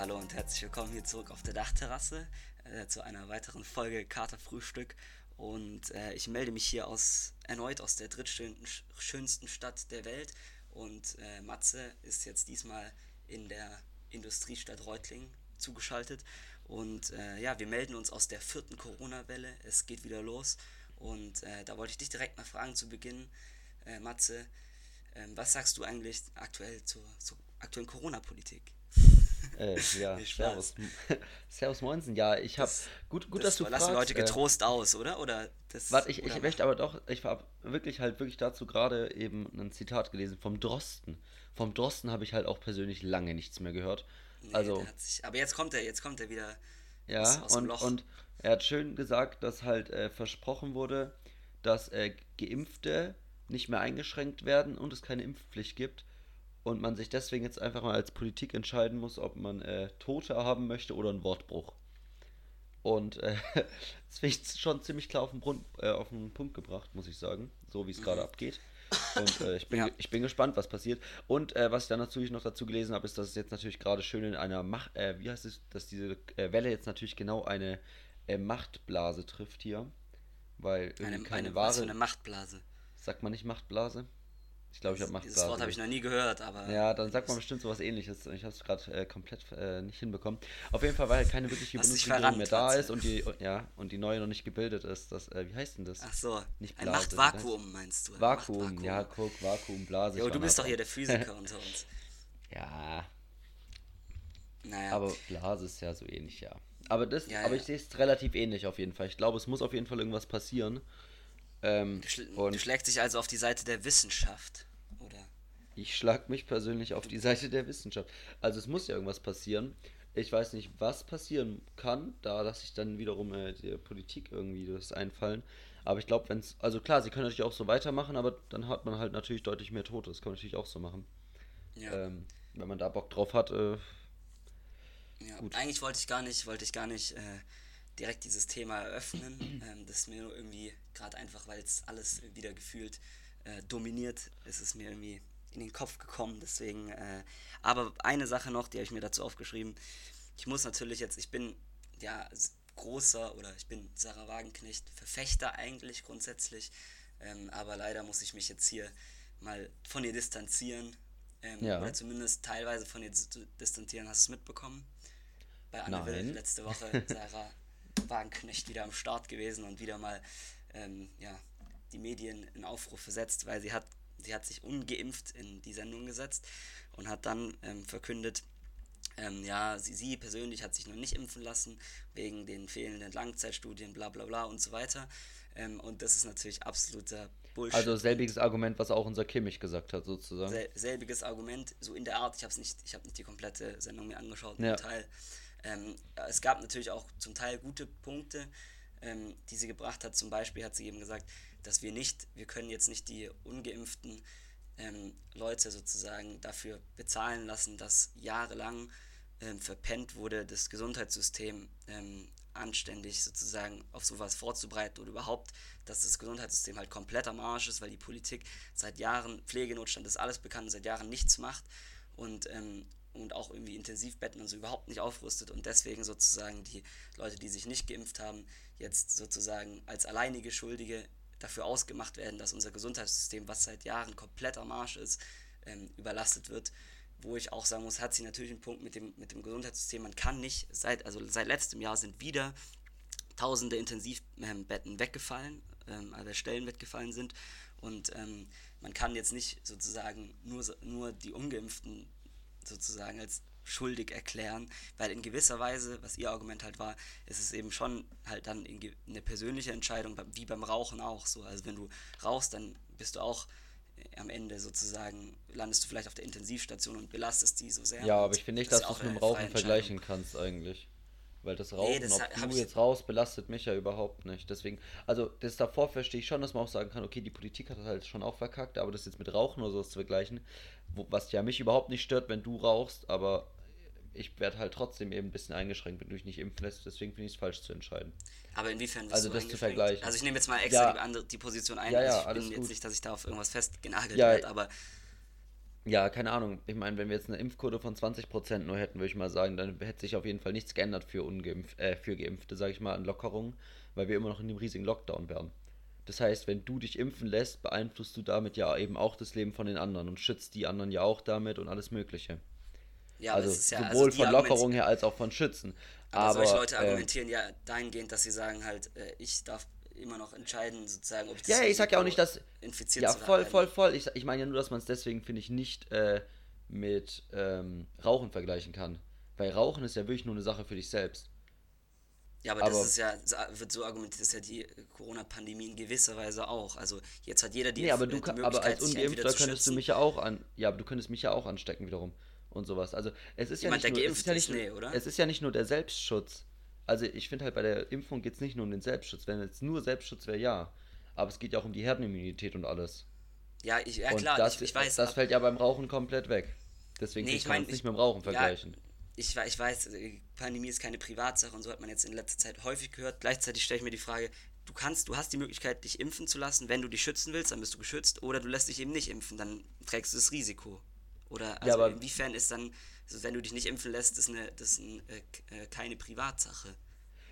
Hallo und herzlich willkommen hier zurück auf der Dachterrasse äh, zu einer weiteren Folge Katerfrühstück. Und äh, ich melde mich hier aus erneut aus der drittschönsten Stadt der Welt. Und äh, Matze ist jetzt diesmal in der Industriestadt Reutlingen zugeschaltet. Und äh, ja, wir melden uns aus der vierten Corona-Welle. Es geht wieder los. Und äh, da wollte ich dich direkt mal fragen zu Beginn, äh, Matze, ähm, was sagst du eigentlich aktuell zur, zur aktuellen Corona-Politik? Äh, ja, servus. servus Moinsen. Ja, ich habe gut, gut, das dass du lassen fragst. Leute äh, getrost aus, oder? Oder das? Warte, ich, oder ich möchte aber doch, ich habe wirklich halt wirklich dazu gerade eben ein Zitat gelesen vom Drosten. Vom Drosten habe ich halt auch persönlich lange nichts mehr gehört. Nee, also sich, aber jetzt kommt er, jetzt kommt er wieder. Ja, aus- aus dem und, Loch. und er hat schön gesagt, dass halt äh, versprochen wurde, dass äh, Geimpfte nicht mehr eingeschränkt werden und es keine Impfpflicht gibt. Und man sich deswegen jetzt einfach mal als Politik entscheiden muss, ob man äh, Tote haben möchte oder einen Wortbruch. Und äh, das finde ich schon ziemlich klar auf den, Grund, äh, auf den Punkt gebracht, muss ich sagen, so wie es gerade abgeht. Und äh, ich, bin, Ja. ich bin gespannt, was passiert. Und äh, was ich dann natürlich noch dazu gelesen habe, ist, dass es jetzt natürlich gerade schön in einer Macht, äh, wie heißt es, dass diese äh, Welle jetzt natürlich genau eine Machtblase trifft hier. Weil Eine, keine eine, für wahre. eine Machtblase. Sagt man nicht Machtblase? Ich glaube, ich habe Machtblase. Dieses Wort habe ich noch nie gehört, aber. Ja, dann sagt man bestimmt sowas ähnliches. Ich habe es gerade äh, komplett äh, nicht hinbekommen. Auf jeden Fall, weil keine wirkliche Bundesregierung mehr da ist und die, ja, und die neue noch nicht gebildet ist. Das, äh, wie heißt denn das? Ach so, Nicht ein Blase, Machtvakuum meinst du? ein Vakuum, Machtvakuum. ja, guck, Vakuum, Blase. Jo, du bist doch hier der Physiker unter uns. Ja, Naja, aber Blase ist ja so ähnlich, ja. Aber das, Ja, aber ja. ich sehe es relativ ähnlich auf jeden Fall. Ich glaube, es muss auf jeden Fall irgendwas passieren. Ähm, du, schl und du schlägst dich also auf die Seite der Wissenschaft, oder? Ich schlag mich persönlich auf die Seite der Wissenschaft. Also es muss ja irgendwas passieren. Ich weiß nicht, was passieren kann, da lasse ich dann wiederum äh, der Politik irgendwie das einfallen. Aber ich glaube, wenn es, also klar, sie können natürlich auch so weitermachen, aber dann hat man halt natürlich deutlich mehr Tote. Das kann man natürlich auch so machen. Ja. Ähm, wenn man da Bock drauf hat, äh, Ja, Gut. eigentlich wollte ich gar nicht, wollte ich gar nicht äh, direkt dieses Thema eröffnen. ähm, das ist mir nur irgendwie gerade einfach, weil es alles wieder gefühlt äh, dominiert, ist es mir irgendwie in den Kopf gekommen. Deswegen, äh, aber eine Sache noch, die habe ich mir dazu aufgeschrieben. Ich muss natürlich jetzt, ich bin ja großer oder ich bin Sarah Wagenknecht Verfechter eigentlich grundsätzlich, ähm, aber leider muss ich mich jetzt hier mal von ihr distanzieren. Ähm, Ja. Oder zumindest teilweise von ihr dis- distanzieren. Hast du es mitbekommen? Bei Anne Will letzte Woche Sarah Wagenknecht wieder am Start gewesen und wieder mal ähm, ja, die Medien in Aufruf versetzt, weil sie hat, sie hat sich ungeimpft in die Sendung gesetzt und hat dann ähm, verkündet, ähm, ja, sie, sie persönlich hat sich noch nicht impfen lassen, wegen den fehlenden Langzeitstudien, bla bla bla und so weiter. Ähm, und das ist natürlich absoluter Bullshit. also selbiges Argument, was auch unser Kimmich gesagt hat, sozusagen. Sel selbiges Argument, so in der Art. Ich habe nicht, ich habe nicht die komplette Sendung mir angeschaut, Ja. Teil. Ähm, es gab natürlich auch zum Teil gute Punkte, ähm, die sie gebracht hat. Zum Beispiel hat sie eben gesagt, dass wir nicht, wir können jetzt nicht die ungeimpften ähm, Leute sozusagen dafür bezahlen lassen, dass jahrelang ähm, verpennt wurde, das Gesundheitssystem ähm, anständig sozusagen auf sowas vorzubereiten oder überhaupt, dass das Gesundheitssystem halt komplett am Arsch ist, weil die Politik seit Jahren, Pflegenotstand ist alles bekannt, seit Jahren nichts macht und, ähm, und auch irgendwie Intensivbetten und so überhaupt nicht aufrüstet und deswegen sozusagen die Leute, die sich nicht geimpft haben, jetzt sozusagen als alleinige Schuldige dafür ausgemacht werden, dass unser Gesundheitssystem, was seit Jahren komplett am Arsch ist, ähm, überlastet wird. Wo ich auch sagen muss, hat sie natürlich einen Punkt mit dem, mit dem Gesundheitssystem. Man kann nicht, seit, also seit letztem Jahr sind wieder tausende Intensivbetten weggefallen, ähm, also Stellen weggefallen sind. Und ähm, man kann jetzt nicht sozusagen nur, nur die Ungeimpften sozusagen als schuldig erklären, weil in gewisser Weise, was ihr Argument halt war, ist es eben schon halt dann eine persönliche Entscheidung, wie beim Rauchen auch so. Also wenn du rauchst, dann bist du auch äh, am Ende sozusagen, landest du vielleicht auf der Intensivstation und belastest die so sehr. Ja, aber ich finde nicht, das dass ist du es mit dem Rauchen vergleichen kannst eigentlich. Weil das Rauchen, das ob du ich- jetzt raus, belastet mich ja überhaupt nicht. Deswegen, also das davor verstehe ich schon, dass man auch sagen kann, okay, die Politik hat das halt schon auch verkackt, aber das jetzt mit Rauchen oder sowas zu vergleichen, wo, was ja mich überhaupt nicht stört, wenn du rauchst, aber ich werde halt trotzdem eben ein bisschen eingeschränkt, wenn du dich nicht impfen lässt, deswegen finde ich es falsch zu entscheiden. Aber inwiefern wirst Also du das zu vergleichen. Also ich nehme jetzt mal extra Ja. die, andere, die Position ein. Ja, ja, also ich alles bin jetzt gut. nicht, dass ich da auf irgendwas festgenagelt Ja, werde, aber Ja, keine Ahnung. Ich meine, wenn wir jetzt eine Impfquote von 20% nur hätten, würde ich mal sagen, dann hätte sich auf jeden Fall nichts geändert für, ungeimpf äh, für Geimpfte, sage ich mal, an Lockerungen, weil wir immer noch in dem riesigen Lockdown wären. Das heißt, wenn du dich impfen lässt, beeinflusst du damit ja eben auch das Leben von den anderen und schützt die anderen ja auch damit und alles Mögliche. Ja, also ja, sowohl also von Lockerung her als auch von Schützen. Aber, aber solche Leute äh, argumentieren ja dahingehend, dass sie sagen halt, äh, ich darf immer noch entscheiden, sozusagen, ob ich das Ja, ich sag ja auch nicht, dass. Infiziert ja, voll, voll, voll. Ich, ich meine ja nur, dass man es deswegen, finde ich, nicht äh, mit ähm, Rauchen vergleichen kann. Weil Rauchen ist ja wirklich nur eine Sache für dich selbst. Ja, aber, aber das ist ja, wird so argumentiert, dass ja die Corona-Pandemie in gewisser Weise auch. Also jetzt hat jeder die, nee, aber du kann, aber als Ungeimpfter könntest du mich ja auch an, ja, aber du könntest mich ja auch anstecken wiederum und sowas. Also es ist Jemand, ja nicht nur, es ist ja nicht, ist, nee, oder? es ist ja nicht nur der Selbstschutz. Also ich finde halt bei der Impfung geht es nicht nur um den Selbstschutz. Wenn es nur Selbstschutz wäre, ja. Aber es geht ja auch um die Herdenimmunität und alles. Ja, ich, ja klar, das, ich, ich, weiß. Das fällt ja beim Rauchen komplett weg. Deswegen nee, ich kann man es nicht mit dem Rauchen vergleichen. Ja, ich, ich weiß, äh, Pandemie ist keine Privatsache und so hat man jetzt in letzter Zeit häufig gehört. Gleichzeitig stelle ich mir die Frage, du kannst, du hast die Möglichkeit, dich impfen zu lassen. Wenn du dich schützen willst, dann bist du geschützt. Oder du lässt dich eben nicht impfen, dann trägst du das Risiko. Oder also ja, inwiefern ist dann, also wenn du dich nicht impfen lässt, das ist, eine, das ist ein, äh, äh keine Privatsache.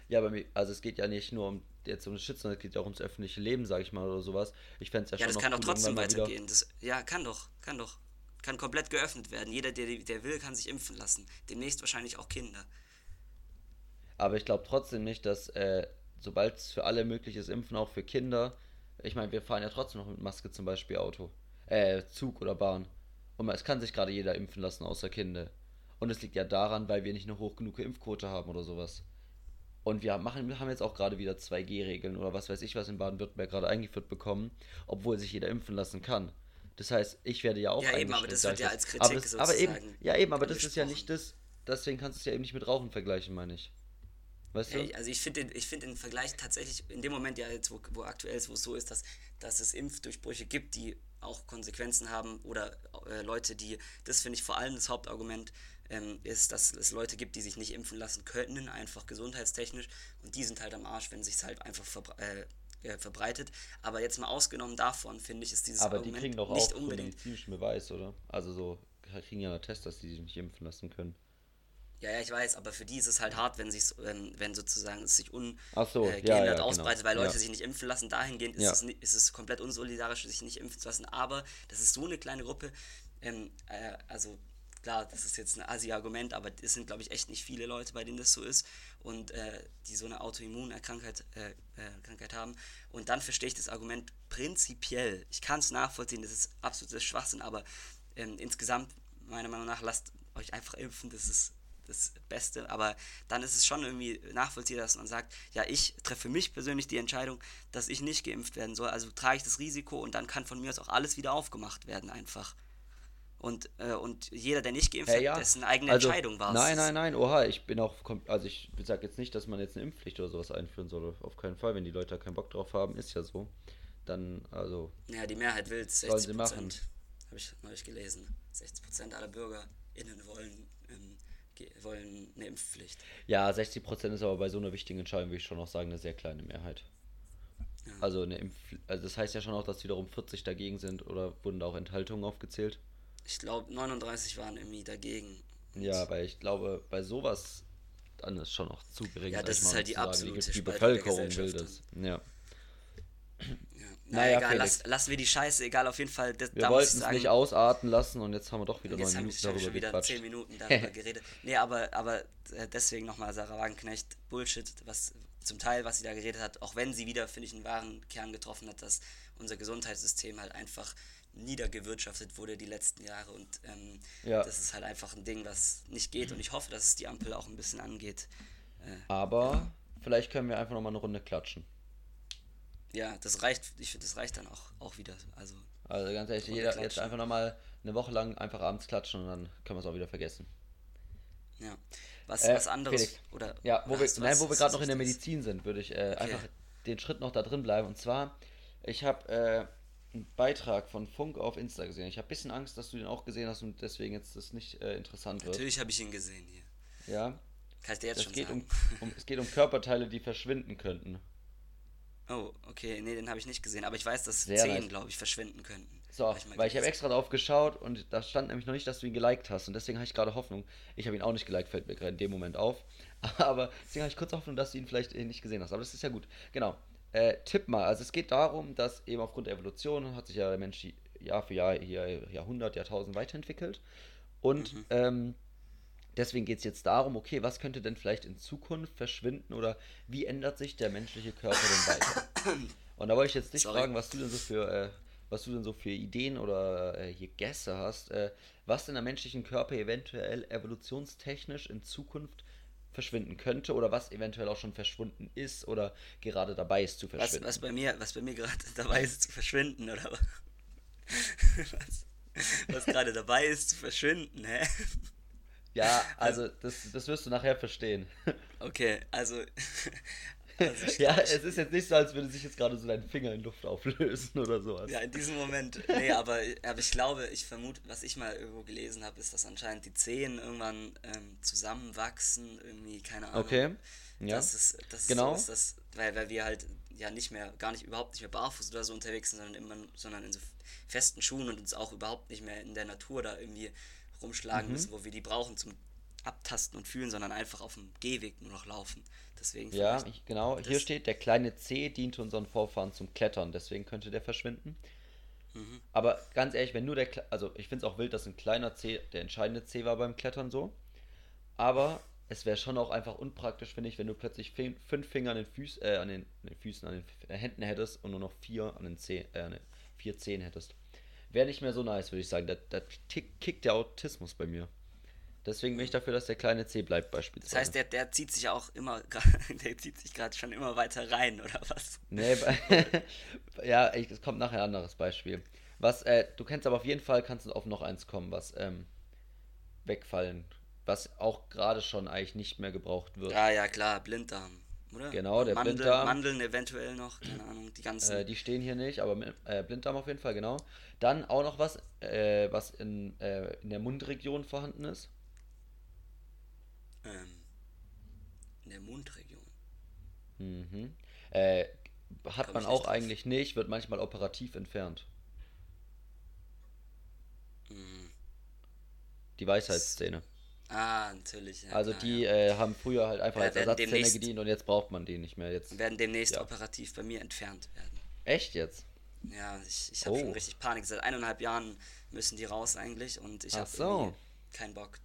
Ja, aber also es geht ja nicht nur um jetzt um das Schützen, sondern es geht ja auch ums öffentliche Leben, sag ich mal, oder sowas. Ich fände es ja, ja schon. Ja, das kann doch trotzdem weitergehen. Das, ja, kann doch, kann doch kann komplett geöffnet werden. Jeder, der, der will, kann sich impfen lassen. Demnächst wahrscheinlich auch Kinder. Aber ich glaube trotzdem nicht, dass äh, sobald es für alle möglich ist, impfen auch für Kinder. Ich meine, wir fahren ja trotzdem noch mit Maske zum Beispiel Auto. Äh, Zug oder Bahn. Und es kann sich gerade jeder impfen lassen, außer Kinder. Und es liegt ja daran, weil wir nicht eine hoch genug Impfquote haben oder sowas. Und wir machen, haben jetzt auch gerade wieder 2G-Regeln oder was weiß ich, was in Baden-Württemberg gerade eingeführt bekommen, obwohl sich jeder impfen lassen kann. Das heißt, ich werde ja auch Ja, eben, aber das wird ja als Kritik aber das, aber eben, Ja, eben, aber das ist ja nicht das, deswegen kannst du es ja eben nicht mit Rauchen vergleichen, meine ich. Weißt du? also ich finde ich find den Vergleich tatsächlich in dem Moment ja jetzt, wo, wo aktuell ist, wo es so ist, dass, dass es Impfdurchbrüche gibt, die auch Konsequenzen haben oder äh, Leute, die, das finde ich vor allem das Hauptargument, ähm, ist, dass es Leute gibt, die sich nicht impfen lassen können, einfach gesundheitstechnisch und die sind halt am Arsch, wenn sich es halt einfach äh, äh, verbreitet. Aber jetzt mal ausgenommen davon, finde ich, ist dieses Aber Argument die kriegen doch nicht auch unbedingt. medizinischen Beweis, oder? Also so kriegen ja einen Test, dass die sich nicht impfen lassen können. Ja, ja, ich weiß, aber für die ist es halt hart, wenn, sich's, wenn, wenn sozusagen es sich ungehindert so, äh, ja, ja, genau. ausbreitet, weil Leute ja. sich nicht impfen lassen. Dahingehend ist, es, ist es komplett unsolidarisch, sich nicht impfen zu lassen. Aber das ist so eine kleine Gruppe. Ähm, äh, also klar, das ist jetzt ein Asi-Argument, aber es sind, glaube ich, echt nicht viele Leute, bei denen das so ist und äh, die so eine Autoimmunerkrankheit äh, äh, haben. Und dann verstehe ich das Argument prinzipiell. Ich kann es nachvollziehen, das ist absolutes Schwachsinn, aber ähm, insgesamt, meiner Meinung nach, lasst euch einfach impfen, das ist das Beste. Aber dann ist es schon irgendwie nachvollziehbar, dass man sagt, ja, ich treffe für mich persönlich die Entscheidung, dass ich nicht geimpft werden soll. Also trage ich das Risiko und dann kann von mir aus auch alles wieder aufgemacht werden einfach. Und, äh, und jeder, der nicht geimpft hey, ja. hat, dessen eigene also, Entscheidung war Nein, nein, nein, oha, ich bin auch, also ich sage jetzt nicht, dass man jetzt eine Impfpflicht oder sowas einführen soll, auf keinen Fall, wenn die Leute da keinen Bock drauf haben, ist ja so. Dann, also. Ja, die Mehrheit will es, 60 Prozent. Habe ich neulich gelesen. 60 Prozent aller BürgerInnen wollen, ähm, wollen eine Impfpflicht. Ja, 60 Prozent ist aber bei so einer wichtigen Entscheidung, würde ich schon noch sagen, eine sehr kleine Mehrheit. Ja. Also, eine Impf also das heißt ja schon auch, dass wiederum 40 dagegen sind oder wurden da auch Enthaltungen aufgezählt? Ich glaube, 39 waren irgendwie dagegen. Ja, weil ich glaube, bei sowas dann ist schon noch zu gering. Ja, das ist halt die absolute Die Bevölkerung will das. Ja. Ja. Naja, egal, lass, lassen wir die Scheiße, egal, auf jeden Fall. Das, wir wollten es nicht ausarten lassen und jetzt haben wir doch wieder neun Minuten darüber schon wieder gequatscht. 10 Minuten darüber geredet. Nee, aber, aber äh, deswegen nochmal Sarah Wagenknecht, Bullshit, was zum Teil, was sie da geredet hat, auch wenn sie wieder, finde ich, einen wahren Kern getroffen hat, dass unser Gesundheitssystem halt einfach niedergewirtschaftet wurde die letzten Jahre und ähm, ja. das ist halt einfach ein Ding, was nicht geht und ich hoffe, dass es die Ampel auch ein bisschen angeht. Äh, Aber ja. vielleicht können wir einfach nochmal eine Runde klatschen. Ja, das reicht, ich finde, das reicht dann auch, auch wieder. Also, also ganz ehrlich, jeder klatschen. jetzt einfach nochmal eine Woche lang einfach abends klatschen und dann können wir es auch wieder vergessen. Ja. Was, äh, was anderes Felix, oder ja, wo wir, nein, wo wir gerade noch in der Medizin sind, würde ich äh, okay. einfach den Schritt noch da drin bleiben. Und zwar, ich habe äh, einen Beitrag von Funk auf Insta gesehen. Ich habe ein bisschen Angst, dass du den auch gesehen hast und deswegen jetzt das nicht äh, interessant wird. Natürlich habe ich ihn gesehen hier. Ja. Kann ich dir jetzt das schon geht sagen. Um, um, es geht um Körperteile, die verschwinden könnten. Oh, okay, nee, den habe ich nicht gesehen, aber ich weiß, dass Sehr Zehen, nice. glaube ich, verschwinden könnten. So, ich weil ich habe extra drauf geschaut und da stand nämlich noch nicht, dass du ihn geliked hast und deswegen habe ich gerade Hoffnung. Ich habe ihn auch nicht geliked, fällt mir gerade in dem Moment auf. Aber deswegen habe ich kurz Hoffnung, dass du ihn vielleicht nicht gesehen hast. Aber das ist ja gut. Genau. Äh, tipp mal. Also es geht darum, dass eben aufgrund der Evolution hat sich ja der Mensch Jahr für Jahr, hier Jahrhundert, Jahrtausend weiterentwickelt. Und mhm. ähm, deswegen geht es jetzt darum, okay, was könnte denn vielleicht in Zukunft verschwinden oder wie ändert sich der menschliche Körper denn weiter? Und da wollte ich jetzt dich Sorry. fragen, was du denn so für, äh, was du denn so für Ideen oder äh, hier Gäste hast, äh, was in der menschlichen Körper eventuell evolutionstechnisch in Zukunft verschwinden könnte oder was eventuell auch schon verschwunden ist oder gerade dabei ist zu verschwinden. Was, was bei mir, was bei mir gerade dabei ist zu verschwinden oder was, was gerade dabei ist zu verschwinden, hä? Ja, also das, das wirst du nachher verstehen. Okay, also also ja, es ist jetzt nicht so, als würde sich jetzt gerade so dein Finger in Luft auflösen oder sowas. Ja, in diesem Moment. Nee, aber, aber ich glaube, ich vermute, was ich mal irgendwo gelesen habe, ist, dass anscheinend die Zehen irgendwann ähm, zusammenwachsen, irgendwie, keine Ahnung. Okay. Ja. Das ist, das ist genau. so ist das, weil, weil wir halt ja nicht mehr, gar nicht, überhaupt nicht mehr barfuß oder so unterwegs sind, sondern immer, sondern in so festen Schuhen und uns auch überhaupt nicht mehr in der Natur da irgendwie rumschlagen mhm. müssen, wo wir die brauchen zum Abtasten und Fühlen, sondern einfach auf dem Gehweg nur noch laufen. Deswegen ja, ich, genau. Hier steht, der kleine C diente unseren Vorfahren zum Klettern, deswegen könnte der verschwinden. Mhm. Aber ganz ehrlich, wenn nur der, also ich finde es auch wild, dass ein kleiner C der entscheidende C war beim Klettern so. Aber es wäre schon auch einfach unpraktisch, finde ich, wenn du plötzlich fünf Finger an den, Füß, äh, an den, an den Füßen, an den Händen hättest und nur noch vier an den Zeh, äh, ne, vier Zehen hättest. Wäre nicht mehr so nice, würde ich sagen. Da, da kickt der Autismus bei mir. Deswegen bin ich dafür, dass der kleine C bleibt beispielsweise. Das heißt, der, der zieht sich auch immer, der zieht sich gerade schon immer weiter rein, oder was? Nee, ja, es kommt nachher ein anderes Beispiel. Was, äh, du kennst aber auf jeden Fall, kannst du auf noch eins kommen, was ähm, wegfallen, was auch gerade schon eigentlich nicht mehr gebraucht wird. Ja, ja, klar, Blinddarm, oder? Genau, der Mandel, Blinddarm. Mandeln eventuell noch, keine Ahnung, die ganzen. Äh, die stehen hier nicht, aber äh, Blinddarm auf jeden Fall, genau. Dann auch noch was, äh, was in, äh, in der Mundregion vorhanden ist ähm, in der Mundregion. Mhm. Äh, hat man auch eigentlich nicht, wird manchmal operativ entfernt. Mhm. Die Weisheitszähne. Ah, natürlich. Ja, also die ja. äh, haben früher halt einfach als Ersatzzähne gedient und jetzt braucht man die nicht mehr. Jetzt werden demnächst ja. operativ bei mir entfernt werden. Echt jetzt? Ja, ich, ich habe oh. schon richtig Panik. Seit eineinhalb Jahren müssen die raus eigentlich und ich habe so. keinen Bock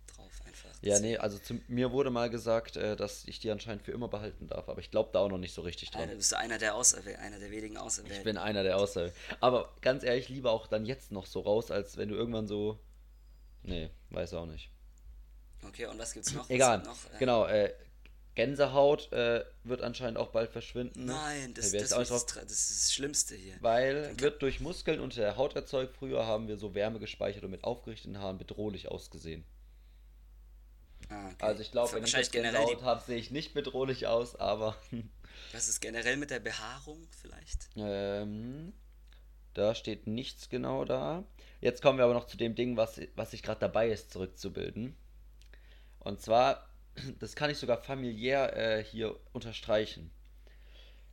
einfach. Ja, nee, also zu mir wurde mal gesagt, äh, dass ich die anscheinend für immer behalten darf, aber ich glaube da auch noch nicht so richtig dran. Alter, bist du einer der Auserwählten, einer der wenigen Auserwählten. Ich bin einer der Auserwählten. Aber ganz ehrlich, lieber auch dann jetzt noch so raus, als wenn du irgendwann so. Nee, weiß auch nicht. Okay, und was gibt's noch? Egal. Noch, äh... Genau, äh, Gänsehaut äh, wird anscheinend auch bald verschwinden. Nein, das, das, das, ist, das, ist das Schlimmste hier. Weil wird durch Muskeln unter der Haut erzeugt. Früher haben wir so Wärme gespeichert und mit aufgerichteten Haaren bedrohlich ausgesehen. Ah, okay. Also ich glaube, wenn ich jetzt Gänsehaut habe, sehe ich nicht bedrohlich aus, aber... Was ist generell mit der Behaarung vielleicht? Ähm, da steht nichts genau da. Jetzt kommen wir aber noch zu dem Ding, was, was sich gerade dabei ist, zurückzubilden. Und zwar, das kann ich sogar familiär äh, hier unterstreichen.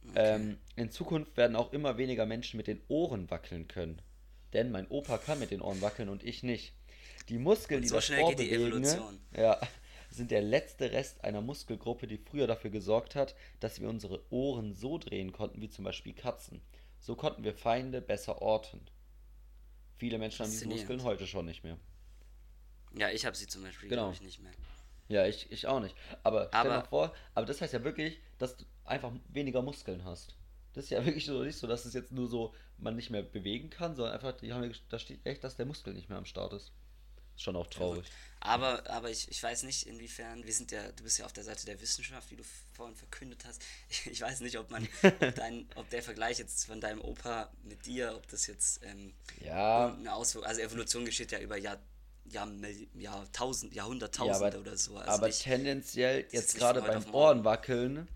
Okay. Ähm, in Zukunft werden auch immer weniger Menschen mit den Ohren wackeln können. Denn mein Opa kann mit den Ohren wackeln und ich nicht. Die Muskeln, und die so das schnell geht die Evolution. Ja, sind der letzte Rest einer Muskelgruppe, die früher dafür gesorgt hat, dass wir unsere Ohren so drehen konnten, wie zum Beispiel Katzen. So konnten wir Feinde besser orten. Viele Menschen haben diese Muskeln heute schon nicht mehr. Ja, ich habe sie zum Beispiel, genau. ich, nicht mehr. Ja, ich, ich auch nicht. Aber, aber stell dir mal vor, aber das heißt ja wirklich, dass du einfach weniger Muskeln hast. Das ist ja wirklich so nicht so, dass es jetzt nur so man nicht mehr bewegen kann, sondern einfach, die haben, da steht echt, dass der Muskel nicht mehr am Start ist. Schon auch traurig. Aber, aber ich, ich weiß nicht, inwiefern, wir sind ja, du bist ja auf der Seite der Wissenschaft, wie du vorhin verkündet hast. Ich, ich weiß nicht, ob man, ob, dein, ob der Vergleich jetzt von deinem Opa mit dir, ob das jetzt ähm, ja. eine Auswirkung, also Evolution geschieht ja über Jahr, Jahr, Jahrtausend, Jahrhunderttausende ja, oder so. Also aber nicht, tendenziell, jetzt gerade beim Ohrenwackeln,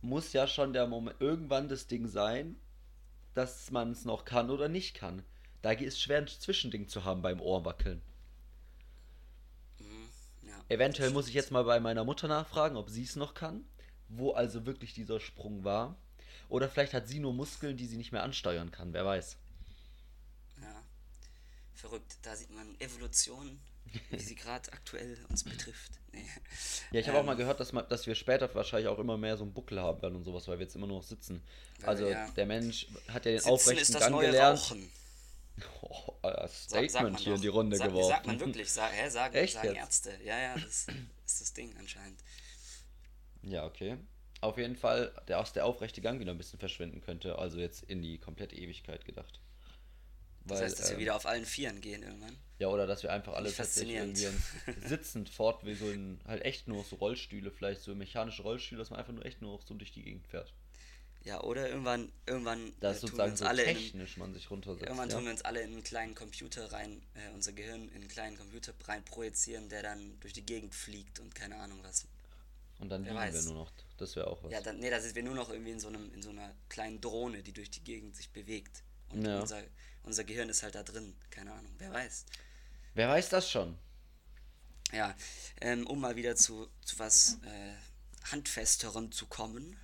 muss ja schon der Moment, irgendwann das Ding sein, dass man es noch kann oder nicht kann. Da ist es schwer, ein Zwischending zu haben beim Ohrwackeln. Eventuell muss ich jetzt mal bei meiner Mutter nachfragen, ob sie es noch kann, wo also wirklich dieser Sprung war. Oder vielleicht hat sie nur Muskeln, die sie nicht mehr ansteuern kann, wer weiß. Ja, verrückt. Da sieht man Evolution, wie sie gerade aktuell uns betrifft. Nee. Ja, ich habe ähm, auch mal gehört, dass, man, dass wir später wahrscheinlich auch immer mehr so einen Buckel haben werden und sowas, weil wir jetzt immer nur noch sitzen. Also ja. der Mensch hat ja den sitzen aufrechten Gang gelernt. Rauchen. Oh, Statement sag, sag hier in die Runde sag, geworfen. Sagt man wirklich, sag, hä, sagen, Echt sagen Ärzte. Ja, ja, das ist das Ding anscheinend. Ja, okay. Auf jeden Fall, der, der aufrechte Gang wieder ein bisschen verschwinden könnte, also jetzt in die komplette Ewigkeit gedacht. Weil, das heißt, dass ähm, wir wieder auf allen Vieren gehen irgendwann. Ja, oder dass wir einfach alle tatsächlich irgendwie sitzend fort, wie so in halt echt nur so Rollstühle, vielleicht so mechanische Rollstühle, dass man einfach nur echt nur so durch die Gegend fährt. Ja, oder irgendwann, irgendwann das äh, sozusagen wir uns so alle technisch in, man sich runtersetzt. Irgendwann ja? tun wir uns alle in einen kleinen Computer rein, äh, unser Gehirn in einen kleinen Computer rein projizieren, der dann durch die Gegend fliegt und keine Ahnung was. Und dann liegen wir nur noch. Das wäre auch was. Ja, dann, nee, da sind wir nur noch irgendwie in so, einem, in so einer kleinen Drohne, die durch die Gegend sich bewegt. Und ja. unser, unser Gehirn ist halt da drin. Keine Ahnung, wer weiß. Wer weiß das schon? Ja, ähm, um mal wieder zu, zu was äh, Handfesterem zu kommen.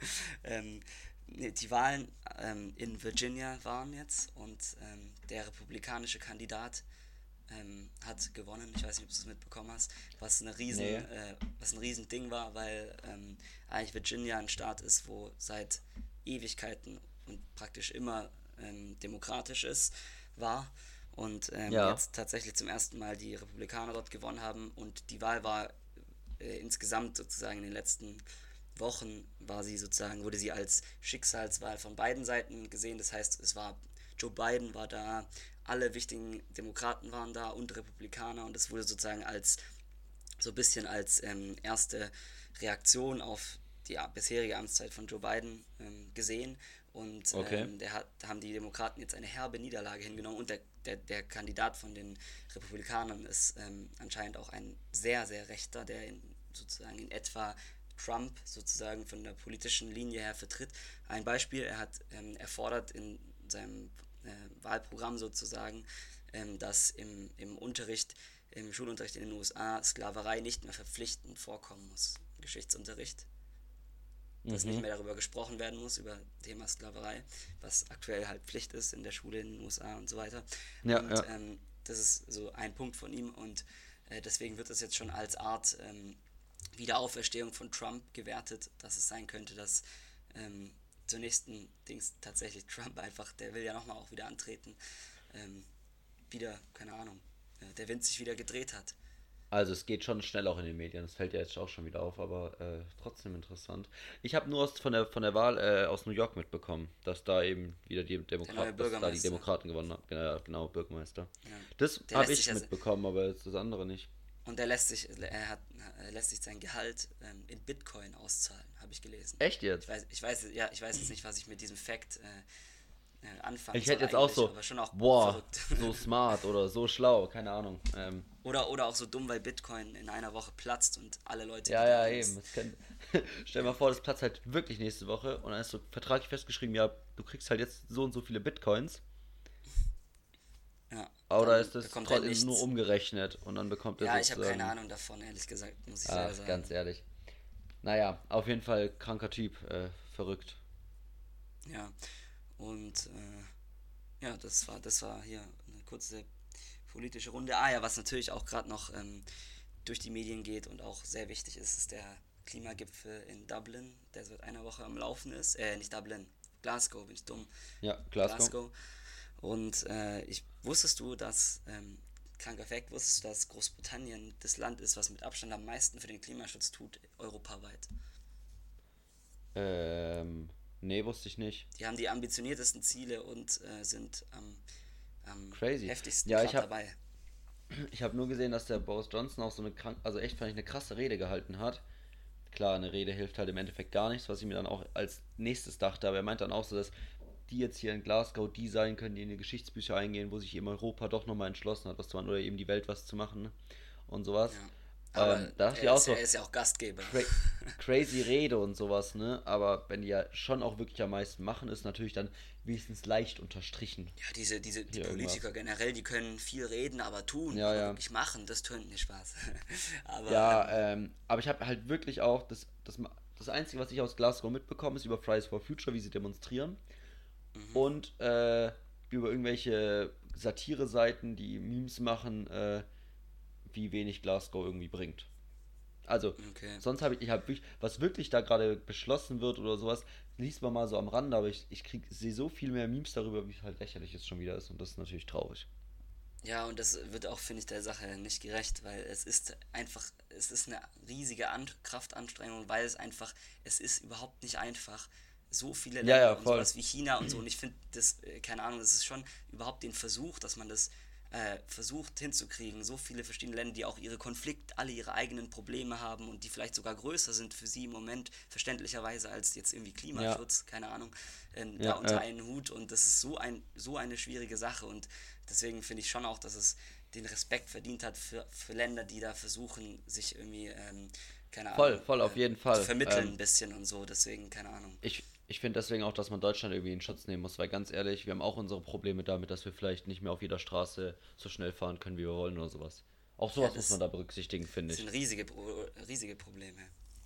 ähm, die Wahlen ähm, in Virginia waren jetzt und ähm, der republikanische Kandidat ähm, hat gewonnen. Ich weiß nicht, ob du es mitbekommen hast, was, eine riesen, nee. äh, was ein riesen Ding war, weil ähm, eigentlich Virginia ein Staat ist, wo seit Ewigkeiten und praktisch immer ähm, demokratisch ist, war und ähm, ja. jetzt tatsächlich zum ersten Mal die Republikaner dort gewonnen haben und die Wahl war äh, insgesamt sozusagen in den letzten Wochen war sie sozusagen, wurde sie als Schicksalswahl von beiden Seiten gesehen. Das heißt, es war Joe Biden war da, alle wichtigen Demokraten waren da und Republikaner und es wurde sozusagen als so ein bisschen als ähm, erste Reaktion auf die bisherige Amtszeit von Joe Biden ähm, gesehen und okay. ähm, der hat, da haben die Demokraten jetzt eine herbe Niederlage hingenommen und der, der, der Kandidat von den Republikanern ist ähm, anscheinend auch ein sehr, sehr rechter, der in, sozusagen in etwa Trump sozusagen von der politischen Linie her vertritt. Ein Beispiel, er hat ähm, erfordert in seinem äh, Wahlprogramm sozusagen, ähm, dass im, im Unterricht, im Schulunterricht in den USA Sklaverei nicht mehr verpflichtend vorkommen muss, Geschichtsunterricht. Dass mhm. nicht mehr darüber gesprochen werden muss, über Thema Sklaverei, was aktuell halt Pflicht ist in der Schule in den USA und so weiter. Ja, und ja. Ähm, das ist so ein Punkt von ihm und äh, deswegen wird das jetzt schon als Art ähm, Wiederauferstehung von Trump gewertet, dass es sein könnte, dass ähm, zur nächsten Dings tatsächlich Trump einfach, der will ja nochmal auch wieder antreten, ähm, wieder, keine Ahnung, äh, der Wind sich wieder gedreht hat. Also es geht schon schnell auch in den Medien, das fällt ja jetzt auch schon wieder auf, aber äh, trotzdem interessant. Ich habe nur von der, von der Wahl äh, aus New York mitbekommen, dass da eben wieder die Demokraten, dass da die Demokraten gewonnen haben. Genau, genau Bürgermeister. Ja. Das habe ich mitbekommen, aber das andere nicht. Und er lässt sich, er hat, er lässt sich sein Gehalt ähm, in Bitcoin auszahlen, habe ich gelesen. Echt jetzt? Ich weiß, ich weiß, ja, ich weiß jetzt nicht, was ich mit diesem Fact äh, äh anfangen Ich hätte jetzt auch so, auch boah, so smart oder so schlau, keine Ahnung. Ähm. Oder, oder auch so dumm, weil Bitcoin in einer Woche platzt und alle Leute. Ja, ja, eben. Kann, stell dir mal vor, das platzt halt wirklich nächste Woche und dann ist so vertraglich festgeschrieben, ja, du kriegst halt jetzt so und so viele Bitcoins. Oder ist das trotzdem nur umgerechnet und dann bekommt er Ja, ich habe keine Ahnung davon, ehrlich gesagt, muss ich Ach, sagen. Ganz ehrlich. Naja, auf jeden Fall kranker Typ, äh, verrückt. Ja, und äh, ja, das war, das war hier eine kurze politische Runde. Ah ja, was natürlich auch gerade noch ähm, durch die Medien geht und auch sehr wichtig ist, ist der Klimagipfel in Dublin, der seit einer Woche am Laufen ist. Äh, nicht Dublin, Glasgow, bin ich dumm. Ja, Glasgow. Glasgow. Und äh, ich wusstest du, dass, ähm, kranker Fakt, wusstest du, dass Großbritannien das Land ist, was mit Abstand am meisten für den Klimaschutz tut, europaweit? Ähm, nee, wusste ich nicht. Die haben die ambitioniertesten Ziele und äh, sind am, am Crazy. heftigsten ja, ich hab, dabei. Ich habe nur gesehen, dass der Boris Johnson auch so eine krank, also echt fand ich eine krasse Rede gehalten hat. Klar, eine Rede hilft halt im Endeffekt gar nichts, was ich mir dann auch als nächstes dachte, aber er meint dann auch so, dass die jetzt hier in Glasgow die sein können, die in die Geschichtsbücher eingehen, wo sich eben Europa doch nochmal entschlossen hat, was zu machen, oder eben die Welt was zu machen ne? und sowas. Ja. Aber ähm, da dachte ich auch so, er ist ja auch Gastgeber. Cra crazy Rede und sowas, ne? Aber wenn die ja schon auch wirklich am meisten machen, ist natürlich dann wenigstens leicht unterstrichen. Ja, diese, diese die Politiker irgendwas. generell, die können viel reden, aber tun, ja, aber ja. wirklich machen, das tut nicht Spaß. aber, ja, ähm, aber ich habe halt wirklich auch, das, das, das Einzige, was ich aus Glasgow mitbekomme, ist über Fridays for Future, wie sie demonstrieren. Mhm. Und äh, über irgendwelche Satire-Seiten, die Memes machen, äh, wie wenig Glasgow irgendwie bringt. Also, okay. sonst habe ich, ich habe was wirklich da gerade beschlossen wird oder sowas, liest man mal so am Rande, aber ich, ich sehe so viel mehr Memes darüber, wie halt lächerlich es schon wieder ist und das ist natürlich traurig. Ja, und das wird auch, finde ich, der Sache nicht gerecht, weil es ist einfach, es ist eine riesige An Kraftanstrengung, weil es einfach, es ist überhaupt nicht einfach, so viele Länder ja, ja, und sowas wie China und so. Und ich finde das, äh, keine Ahnung, das ist schon überhaupt den Versuch, dass man das äh, versucht hinzukriegen. So viele verschiedene Länder, die auch ihre Konflikte, alle ihre eigenen Probleme haben und die vielleicht sogar größer sind für sie im Moment, verständlicherweise als jetzt irgendwie Klimaschutz, ja. keine Ahnung, ja, da unter einen Hut. Und das ist so, ein, so eine schwierige Sache. Und deswegen finde ich schon auch, dass es den Respekt verdient hat für, für Länder, die da versuchen, sich irgendwie, ähm, keine voll, Ahnung, voll, auf äh, jeden Fall. zu vermitteln ähm, ein bisschen und so. Deswegen, keine Ahnung. Ich, ich finde deswegen auch, dass man Deutschland irgendwie in Schutz nehmen muss, weil ganz ehrlich, wir haben auch unsere Probleme damit, dass wir vielleicht nicht mehr auf jeder Straße so schnell fahren können, wie wir wollen oder sowas. Auch sowas ja, muss man da berücksichtigen, finde ich. Das sind riesige, riesige Probleme.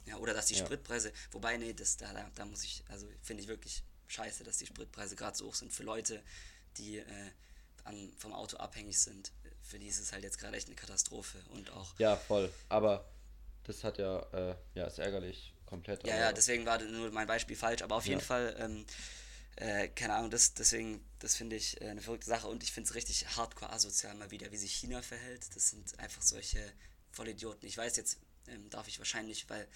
Ja, oder dass die ja. Spritpreise, wobei, nee, das, da, da, muss ich, also finde ich wirklich scheiße, dass die Spritpreise gerade so hoch sind für Leute, die äh, an, vom Auto abhängig sind. Für die ist es halt jetzt gerade echt eine Katastrophe und auch. Ja, voll. Aber das hat ja, äh, ja, ist ärgerlich komplett. Ja, ja, deswegen war nur mein Beispiel falsch, aber auf jeden Fall, ähm, äh, keine Ahnung, das, deswegen, das finde ich äh, eine verrückte Sache und ich finde es richtig hardcore asozial mal wieder, wie sich China verhält. Das sind einfach solche Vollidioten. Ich weiß jetzt, ähm, darf ich wahrscheinlich, weil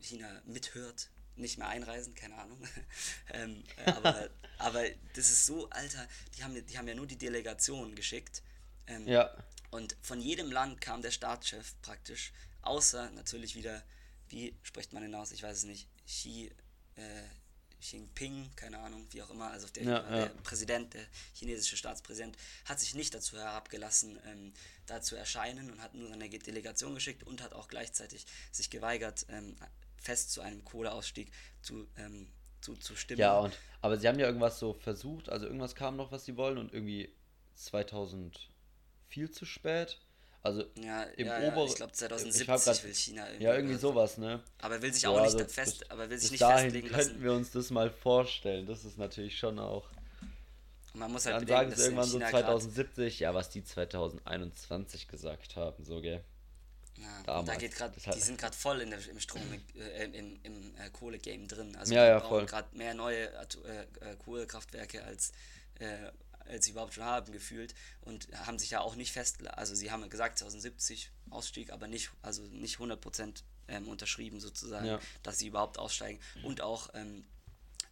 China mithört, nicht mehr einreisen, keine Ahnung. ähm, äh, aber, aber das ist so, Alter, die haben, die haben ja nur die Delegation geschickt. Ähm, ja. Und von jedem Land kam der Staatschef praktisch, außer natürlich wieder wie spricht man denn aus? Ich weiß es nicht. Xi äh, Jinping, keine Ahnung, wie auch immer, also der, ja, der ja. Präsident, der chinesische Staatspräsident, hat sich nicht dazu herabgelassen, ähm, da zu erscheinen und hat nur eine Delegation geschickt und hat auch gleichzeitig sich geweigert, ähm, fest zu einem Kohleausstieg zu, ähm, zu, zu stimmen. Ja, und aber sie haben ja irgendwas so versucht, also irgendwas kam noch, was sie wollen und irgendwie 2000 viel zu spät. Also ja, im ja, ja. Ich glaube 2070 grad, will China irgendwie. Ja, irgendwie sowas, ne? Aber er will sich ja, auch nicht also fest, bis, aber will sich nicht festlegen lassen. könnten wir uns das mal vorstellen. Das ist natürlich schon auch. Und man muss halt Dann bedenken, sagen sie irgendwann so 2070, ja, was die 2021 gesagt haben, so, gell? Ja, Damals. da geht halt die sind gerade voll in der, im Strom, äh, im, im äh, Kohlegame drin. Also ja, wir ja, brauchen gerade mehr neue äh, äh, Kohlekraftwerke als äh, als sie überhaupt schon haben, gefühlt. Und haben sich ja auch nicht fest, also sie haben gesagt 2070 Ausstieg, aber nicht, also nicht 100% ähm, unterschrieben sozusagen, ja. dass sie überhaupt aussteigen. Und auch ähm,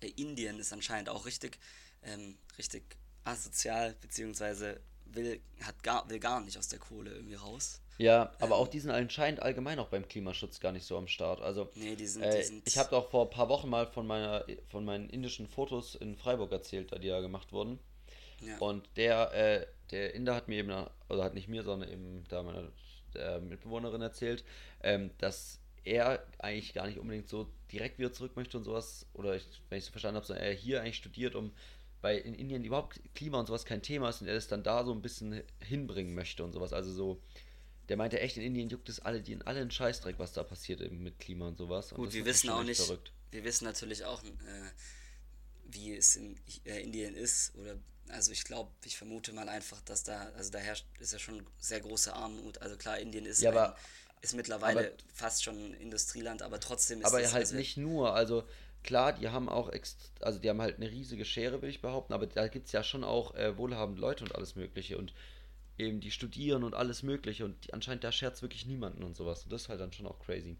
äh, Indien ist anscheinend auch richtig, ähm, richtig asozial, beziehungsweise will, hat gar, will gar nicht aus der Kohle irgendwie raus. Ja, aber ähm, auch die sind anscheinend allgemein auch beim Klimaschutz gar nicht so am Start. Also, nee, die sind, äh, die sind ich habe doch vor ein paar Wochen mal von, meiner, von meinen indischen Fotos in Freiburg erzählt, die ja gemacht wurden. Ja. Und der, äh, der Inder hat mir eben, also hat nicht mir, sondern eben da meine Mitbewohnerin erzählt, ähm, dass er eigentlich gar nicht unbedingt so direkt wieder zurück möchte und sowas, oder ich, wenn ich so verstanden habe, sondern er hier eigentlich studiert, um weil in Indien überhaupt Klima und sowas kein Thema ist und er das dann da so ein bisschen hinbringen möchte und sowas. Also so, der meinte echt, in Indien juckt es alle, die in allen Scheißdreck, was da passiert eben mit Klima und sowas. Gut, und wir wissen auch nicht, verrückt. wir wissen natürlich auch, äh, wie es in äh, Indien ist oder also ich glaube, ich vermute mal einfach, dass da, also da herrscht, ist ja schon sehr große Armut. Also klar, Indien ist, ja, aber, ein, ist mittlerweile aber, fast schon ein Industrieland, aber trotzdem ist Aber es, halt also, nicht nur, also klar, die haben auch, also die haben halt eine riesige Schere, will ich behaupten, aber da gibt es ja schon auch äh, wohlhabende Leute und alles mögliche und eben die studieren und alles mögliche und die, anscheinend da scherzt wirklich niemanden und sowas. Und das ist halt dann schon auch crazy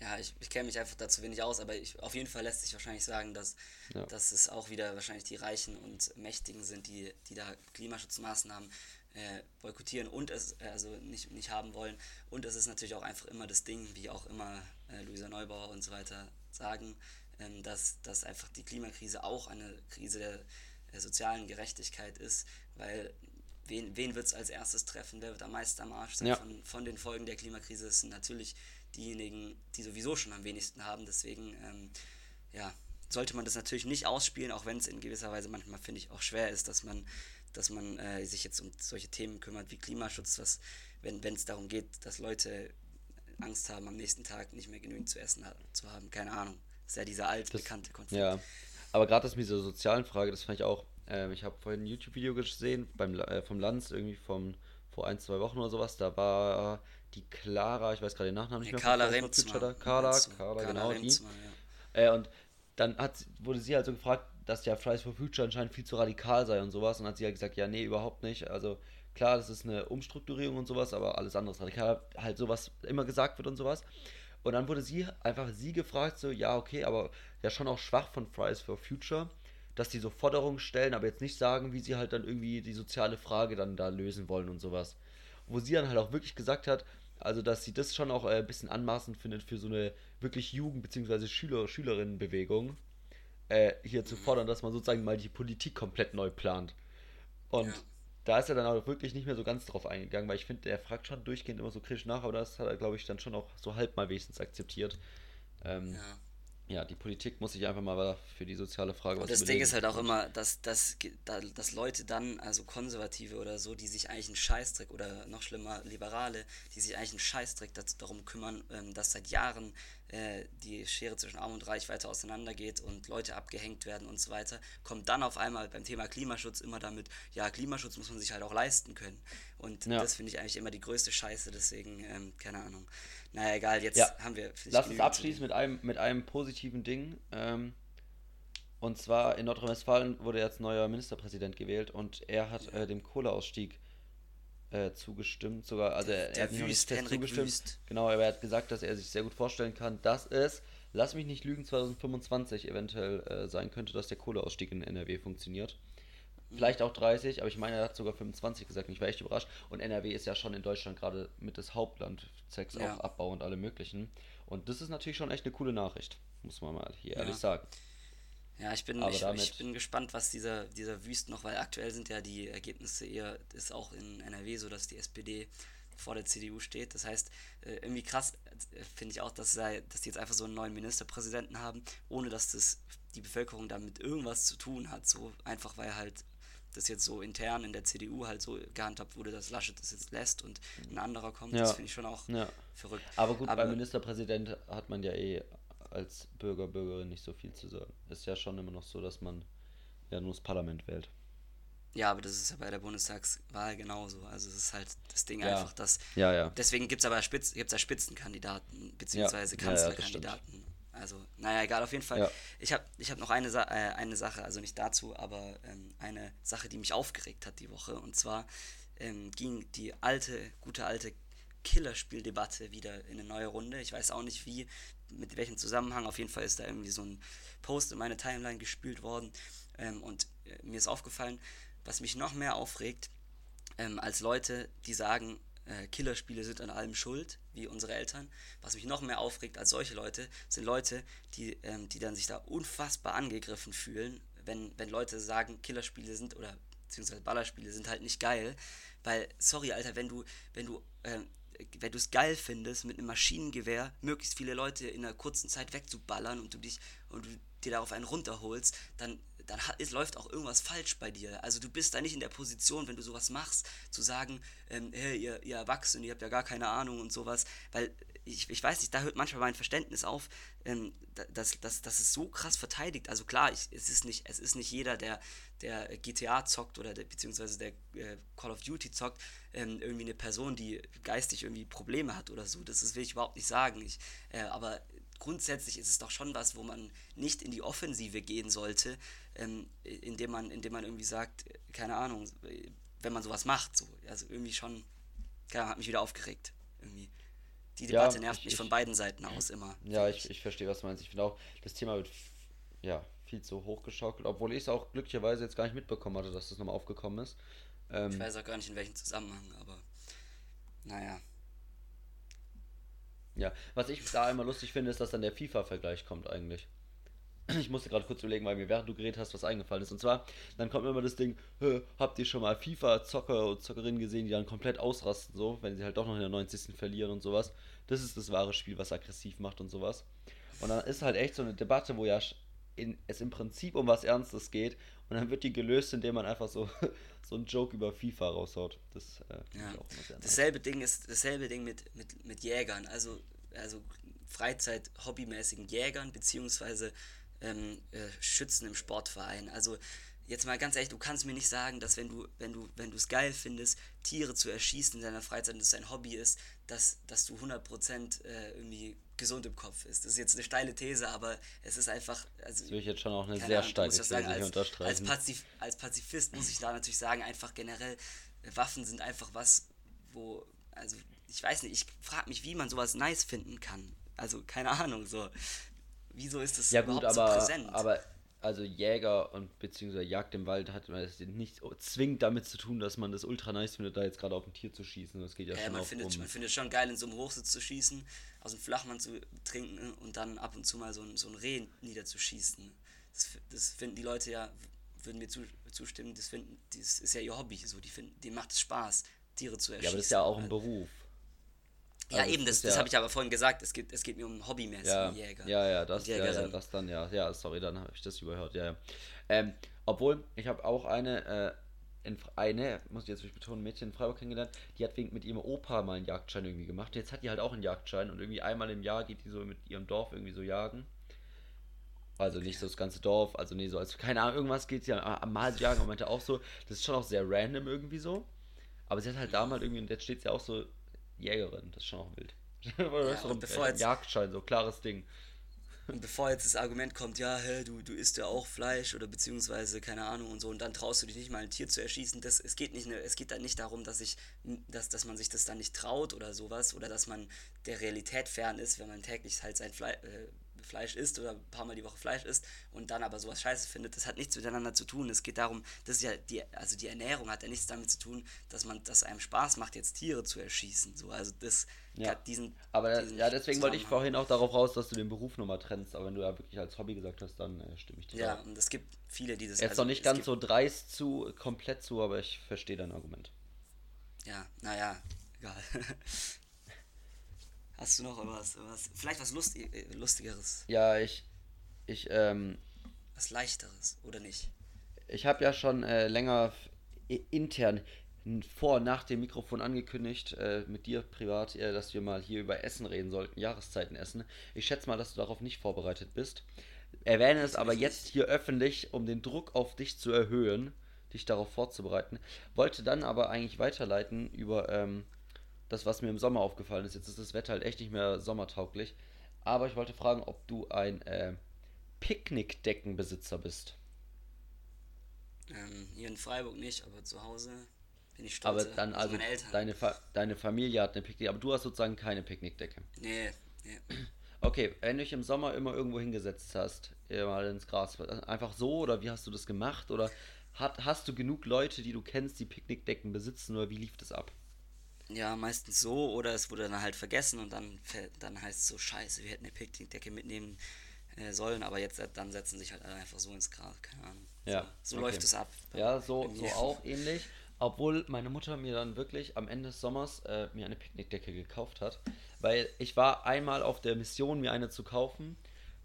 ja, ich, ich kenne mich einfach dazu wenig aus, aber ich, auf jeden Fall lässt sich wahrscheinlich sagen, dass, ja. dass es auch wieder wahrscheinlich die Reichen und Mächtigen sind, die, die da Klimaschutzmaßnahmen äh, boykottieren und es äh, also nicht, nicht haben wollen. Und es ist natürlich auch einfach immer das Ding, wie auch immer äh, Luisa Neubauer und so weiter sagen, ähm, dass, dass einfach die Klimakrise auch eine Krise der, der sozialen Gerechtigkeit ist, weil wen, wen wird es als erstes treffen? Wer wird am meisten am Arsch sein ja. von, von den Folgen der Klimakrise? Es sind natürlich diejenigen, die sowieso schon am wenigsten haben. Deswegen, ähm, ja, sollte man das natürlich nicht ausspielen, auch wenn es in gewisser Weise manchmal, finde ich, auch schwer ist, dass man, dass man äh, sich jetzt um solche Themen kümmert wie Klimaschutz, was, wenn es darum geht, dass Leute Angst haben, am nächsten Tag nicht mehr genügend zu essen zu haben. Keine Ahnung. Das ist ja dieser altbekannte Konflikt. Ja, aber gerade das mit dieser sozialen Frage, das fand ich auch. Ähm, ich habe vorhin ein YouTube-Video gesehen beim, äh, vom Lanz, irgendwie vom, vor ein, zwei Wochen oder sowas. Da war die Clara, ich weiß gerade den Nachnamen nicht mehr. Carla Remzma. Carla, Carla, genau Remzma, die. Ja. Äh, und dann hat, wurde sie halt so gefragt, dass der Fridays for Future anscheinend viel zu radikal sei und sowas. Und hat sie halt gesagt, ja, nee, überhaupt nicht. Also klar, das ist eine Umstrukturierung und sowas, aber alles andere ist radikal. Halt sowas immer gesagt wird und sowas. Und dann wurde sie einfach sie gefragt, so, ja, okay, aber ja schon auch schwach von Fridays for Future, dass die so Forderungen stellen, aber jetzt nicht sagen, wie sie halt dann irgendwie die soziale Frage dann da lösen wollen und sowas. Wo sie dann halt auch wirklich gesagt hat, also dass sie das schon auch äh, ein bisschen anmaßend findet für so eine wirklich Jugend- bzw. Schüler Schülerinnenbewegung, äh, hier zu fordern, dass man sozusagen mal die Politik komplett neu plant. Und ja. da ist er dann auch wirklich nicht mehr so ganz drauf eingegangen, weil ich finde, er fragt schon durchgehend immer so kritisch nach, aber das hat er, glaube ich, dann schon auch so halb mal wenigstens akzeptiert. Ähm, ja ja, die Politik muss sich einfach mal für die soziale Frage was Das Ding ist halt auch immer, dass, dass, dass Leute dann, also Konservative oder so, die sich eigentlich einen Scheißdreck oder noch schlimmer Liberale, die sich eigentlich einen Scheißdreck darum kümmern, ähm, dass seit Jahren äh, die Schere zwischen Arm und Reich weiter auseinandergeht und Leute abgehängt werden und so weiter, kommt dann auf einmal beim Thema Klimaschutz immer damit, ja, Klimaschutz muss man sich halt auch leisten können. Und ja. das finde ich eigentlich immer die größte Scheiße, deswegen, ähm, keine Ahnung. Naja, egal, jetzt ja. haben wir. Lass uns abschließen mit einem, mit einem positiven Ding. Ähm, und zwar in Nordrhein-Westfalen wurde jetzt neuer Ministerpräsident gewählt und er hat äh, dem Kohleausstieg äh, zugestimmt. Sogar, also er, er hat nicht Wüst, fest zugestimmt. Wüst. Genau, aber er hat gesagt, dass er sich sehr gut vorstellen kann, dass es, lass mich nicht lügen, 2025 eventuell äh, sein könnte, dass der Kohleausstieg in NRW funktioniert. Vielleicht auch 30, aber ich meine, er hat sogar 25 gesagt und ich war echt überrascht. Und NRW ist ja schon in Deutschland gerade mit das Hauptland, Sex ja. auf Abbau und alle möglichen. Und das ist natürlich schon echt eine coole Nachricht, muss man mal hier ja. ehrlich sagen. Ja, ich bin, ich, ich, bin gespannt, was dieser, dieser Wüst noch, weil aktuell sind ja die Ergebnisse eher, ist auch in NRW so, dass die SPD vor der CDU steht. Das heißt, äh, irgendwie krass äh, finde ich auch, dass, dass die jetzt einfach so einen neuen Ministerpräsidenten haben, ohne dass das die Bevölkerung damit irgendwas zu tun hat. So einfach, weil halt das jetzt so intern in der CDU halt so gehandhabt wurde, dass Laschet das jetzt lässt und ein anderer kommt. Ja. Das finde ich schon auch ja. verrückt. Aber gut, Aber, beim Ministerpräsident hat man ja eh als Bürger, Bürgerin nicht so viel zu sagen. Ist ja schon immer noch so, dass man ja nur das Parlament wählt. Ja, aber das ist ja bei der Bundestagswahl genauso. Also es ist halt das Ding ja. einfach, dass. Ja, ja. Deswegen gibt es aber Spitz, gibt's ja Spitzenkandidaten, beziehungsweise ja. Kanzlerkandidaten. Also, naja, egal, auf jeden Fall. Ich habe ich hab noch eine, Sa äh, eine Sache, also nicht dazu, aber ähm, eine Sache, die mich aufgeregt hat die Woche. Und zwar ähm, ging die alte, gute alte Killerspieldebatte wieder in eine neue Runde. Ich weiß auch nicht wie, mit welchem Zusammenhang. Auf jeden Fall ist da irgendwie so ein Post in meine Timeline gespült worden. Ähm, und äh, mir ist aufgefallen, was mich noch mehr aufregt, ähm, als Leute, die sagen, äh, Killerspiele sind an allem schuld, wie unsere Eltern. Was mich noch mehr aufregt als solche Leute, sind Leute, die, ähm, die dann sich da unfassbar angegriffen fühlen, wenn, wenn Leute sagen, Killerspiele sind oder beziehungsweise Ballerspiele sind halt nicht geil. Weil, sorry, Alter, wenn du, wenn du, äh, wenn du es geil findest, mit einem Maschinengewehr möglichst viele Leute in einer kurzen Zeit wegzuballern und du dich und du dir darauf einen runterholst, dann dann hat, es läuft auch irgendwas falsch bei dir. Also du bist da nicht in der Position, wenn du sowas machst, zu sagen, ähm, hey, ihr, ihr Erwachsenen, ihr habt ja gar keine Ahnung und sowas, weil ich, ich weiß nicht, da hört manchmal mein Verständnis auf, ähm, dass, dass, dass es so krass verteidigt. Also klar, ich, es, ist nicht, es ist nicht jeder, der, der GTA zockt oder der, beziehungsweise der äh, Call of Duty zockt, ähm, irgendwie eine Person, die geistig irgendwie Probleme hat oder so. Das, das will ich überhaupt nicht sagen. Ich, äh, aber grundsätzlich ist es doch schon was, wo man nicht in die Offensive gehen sollte, ähm, indem, man, indem man irgendwie sagt, keine Ahnung, wenn man sowas macht. So. Also irgendwie schon, keine Ahnung, hat mich wieder aufgeregt. Irgendwie. Die Debatte ja, nervt ich, mich von beiden Seiten aus immer. Ja, ich, ich verstehe, was du meinst. Ich finde auch, das Thema wird ja, viel zu hochgeschaukelt, obwohl ich es auch glücklicherweise jetzt gar nicht mitbekommen hatte, dass das nochmal aufgekommen ist. Ähm, ich weiß auch gar nicht, in welchem Zusammenhang, aber naja. Ja, was ich da immer lustig finde, ist, dass dann der FIFA-Vergleich kommt eigentlich. Ich musste gerade kurz überlegen, weil mir während du geredet hast, was eingefallen ist. Und zwar, dann kommt immer das Ding, habt ihr schon mal FIFA-Zocker und Zockerinnen gesehen, die dann komplett ausrasten, so, wenn sie halt doch noch in der 90. verlieren und sowas. Das ist das wahre Spiel, was aggressiv macht und sowas. Und dann ist halt echt so eine Debatte, wo ja in, es im Prinzip um was Ernstes geht und dann wird die gelöst, indem man einfach so, so einen Joke über FIFA raushaut. Das äh, ja. auch immer sehr dasselbe Ding ist dasselbe Ding mit, mit, mit Jägern, also, also Freizeit, hobbymäßigen Jägern, beziehungsweise ähm, äh, Schützen im Sportverein. Also jetzt mal ganz ehrlich, du kannst mir nicht sagen, dass wenn du, wenn du, wenn du es geil findest, Tiere zu erschießen in deiner Freizeit und es dein Hobby ist, dass, dass du 100% äh, irgendwie gesund im Kopf ist. Das ist jetzt eine steile These, aber es ist einfach. Also, das will ich jetzt schon auch eine sehr Ahnung, steile These sagen, als, unterstreichen. Als, Pazif als Pazifist muss ich da natürlich sagen, einfach generell, äh, Waffen sind einfach was, wo. Also, ich weiß nicht, ich frage mich, wie man sowas nice finden kann. Also, keine Ahnung, so. Wieso ist das ja, gut, aber, so präsent? Aber also Jäger und beziehungsweise Jagd im Wald hat man nicht zwingend damit zu tun, dass man das ultra nice findet, da jetzt gerade auf ein Tier zu schießen. Das geht ja, ja schon man, findet, um. man findet schon geil, in so einem Hochsitz zu schießen, aus dem Flachmann zu trinken und dann ab und zu mal so ein, so ein Reh niederzuschießen. Das, das finden die Leute ja, würden mir zu, zustimmen, das, finden, das ist ja ihr Hobby, so, die finden, denen macht es Spaß, Tiere zu erschießen. Ja, aber das ist ja auch ein Beruf. Ja, also eben, das, das ja habe ich aber vorhin gesagt. Es geht, es geht mir um hobbymäßige ja, Jäger. Ja, ja, das, ja, ja, das dann, ja. Ja, sorry, dann habe ich das überhört, ja. ja. Ähm, obwohl, ich habe auch eine, äh, in, eine, muss ich jetzt betonen, Mädchen in Freiburg kennengelernt, die hat wegen mit ihrem Opa mal einen Jagdschein irgendwie gemacht. Jetzt hat die halt auch einen Jagdschein und irgendwie einmal im Jahr geht die so mit ihrem Dorf irgendwie so jagen. Also okay. nicht so das ganze Dorf, also nee, so als, keine Ahnung, irgendwas geht sie ja mal jagen und meinte auch so, das ist schon auch sehr random irgendwie so. Aber sie hat halt damals irgendwie, und jetzt steht sie auch so Jägerin, das ist schon auch wild. ja, und bevor jetzt, Jagdschein, so klares Ding. Und bevor jetzt das Argument kommt, ja, hä, du, du isst ja auch Fleisch oder beziehungsweise, keine Ahnung und so, und dann traust du dich nicht mal ein Tier zu erschießen, das, es geht nicht, ne, es geht dann nicht darum, dass ich, dass, dass man sich das dann nicht traut oder sowas, oder dass man der Realität fern ist, wenn man täglich halt sein Fleisch, äh, Fleisch isst oder ein paar Mal die Woche Fleisch isst und dann aber sowas scheiße findet, das hat nichts miteinander zu tun. Es geht darum, das ist ja die, also die Ernährung hat ja nichts damit zu tun, dass man, dass einem Spaß macht, jetzt Tiere zu erschießen. So, also das ja. diesen. Aber diesen ja, deswegen wollte ich vorhin auch darauf raus, dass du den Beruf nochmal trennst, aber wenn du ja wirklich als Hobby gesagt hast, dann äh, stimme ich dir. Ja, und es gibt viele, die das. Jetzt also, noch nicht ganz so dreist zu, komplett zu, aber ich verstehe dein Argument. Ja, naja, egal. Hast du noch was, was vielleicht was Lustig, äh, Lustigeres? Ja, ich, ich, ähm, Was Leichteres, oder nicht? Ich habe ja schon äh, länger intern vor und nach dem Mikrofon angekündigt, äh, mit dir privat, äh, dass wir mal hier über Essen reden sollten, Jahreszeiten essen. Ich schätze mal, dass du darauf nicht vorbereitet bist. Erwähne es aber jetzt hier öffentlich, um den Druck auf dich zu erhöhen, dich darauf vorzubereiten. Wollte dann aber eigentlich weiterleiten über ähm, das, was mir im Sommer aufgefallen ist. Jetzt ist das Wetter halt echt nicht mehr sommertauglich. Aber ich wollte fragen, ob du ein äh, Picknickdeckenbesitzer bist. Ähm, hier in Freiburg nicht, aber zu Hause bin ich stolz. Aber dann also deine, Fa deine Familie hat eine Picknick, aber du hast sozusagen keine Picknickdecke. Nee, nee. Okay, wenn du dich im Sommer immer irgendwo hingesetzt hast, mal ins Gras, einfach so oder wie hast du das gemacht? Oder hat, hast du genug Leute, die du kennst, die Picknickdecken besitzen oder wie lief das ab? Ja, meistens so oder es wurde dann halt vergessen und dann, dann heißt es so, scheiße, wir hätten eine Picknickdecke mitnehmen äh, sollen, aber jetzt dann setzen sich halt alle einfach so ins Gras, keine Ahnung. Ja. So, so okay. läuft es ab. Ja, so, so auch ähnlich. Obwohl meine Mutter mir dann wirklich am Ende des Sommers äh, mir eine Picknickdecke gekauft hat. Weil ich war einmal auf der Mission, mir eine zu kaufen.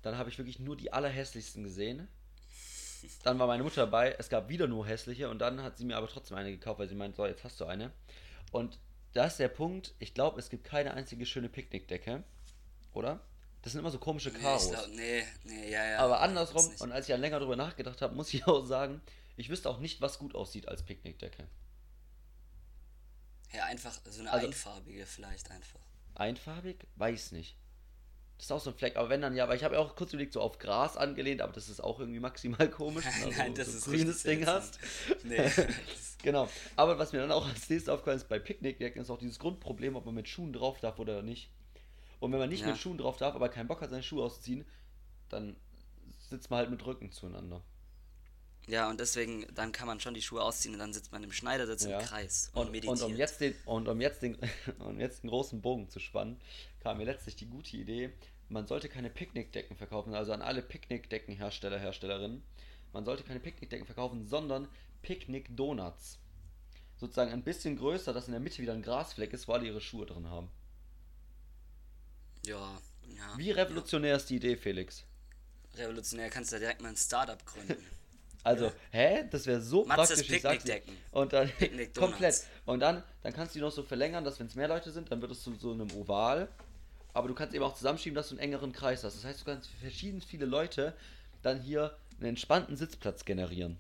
Dann habe ich wirklich nur die allerhässlichsten gesehen. Dann war meine Mutter dabei, es gab wieder nur hässliche und dann hat sie mir aber trotzdem eine gekauft, weil sie meint, so, jetzt hast du eine. Und da ist der Punkt, ich glaube, es gibt keine einzige schöne Picknickdecke, oder? Das sind immer so komische Karos. Nee, glaub, nee, nee, ja, ja. Aber andersrum, und als ich ja länger drüber nachgedacht habe, muss ich auch sagen, ich wüsste auch nicht, was gut aussieht als Picknickdecke. Ja, einfach so eine also, einfarbige vielleicht einfach. Einfarbig? Weiß nicht. Das ist auch so ein Fleck, aber wenn dann ja, weil ich habe ja auch kurz überlegt, so auf Gras angelehnt, aber das ist auch irgendwie maximal komisch. Nein, also, nein, das so ist grünes Ding hast. Nee. genau. Aber was mir dann auch als nächstes aufgefallen ist, bei Picknickdecken ist auch dieses Grundproblem, ob man mit Schuhen drauf darf oder nicht. Und wenn man nicht ja. mit Schuhen drauf darf, aber keinen Bock hat, seine Schuhe auszuziehen, dann sitzt man halt mit Rücken zueinander. Ja, und deswegen, dann kann man schon die Schuhe ausziehen und dann sitzt man im Schneidersitz ja. im Kreis und, und meditiert. Und um jetzt den, und um jetzt den, um jetzt den großen Bogen zu spannen, kam mir letztlich die gute Idee, man sollte keine Picknickdecken verkaufen, also an alle Picknickdeckenhersteller, Herstellerinnen. Man sollte keine Picknickdecken verkaufen, sondern Picknick-Donuts. Sozusagen ein bisschen größer, dass in der Mitte wieder ein Grasfleck ist, wo alle ihre Schuhe drin haben. Ja, ja. Wie revolutionär ja. ist die Idee, Felix? revolutionär, kannst du da direkt mal ein Startup gründen. Also, hä? Das wäre so Matzes praktisch. Picknickdecken. Und dann Picknick komplett. Und dann, dann kannst du die noch so verlängern, dass wenn es mehr Leute sind, dann wird es zu so einem Oval. Aber du kannst eben auch zusammenschieben, dass du einen engeren Kreis hast. Das heißt, du kannst für verschieden viele Leute dann hier einen entspannten Sitzplatz generieren.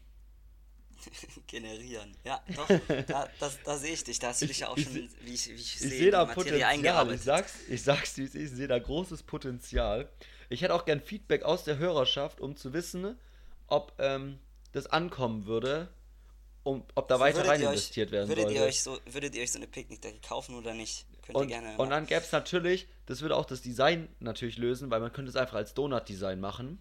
Generieren. Ja, doch, da, das, da sehe ich dich. Da hast du dich ja auch ich schon, seh- wie ich, wie ich, Ich sehe, sehe da Potenzial. Ich sag's, ich sag's, wie es ist, ich sehe da großes Potenzial. Ich hätte auch gern Feedback aus der Hörerschaft, um zu wissen, ob ähm, das ankommen würde, um, ob da weiter Würdet rein euch- investiert werden würdet sollte. Ihr euch so, würdet ihr euch so eine Picknickdecke kaufen oder nicht? Könnt Und, ihr gerne. und dann gäbe es natürlich, das würde auch das Design natürlich lösen, weil man könnte es einfach als Donut-Design machen.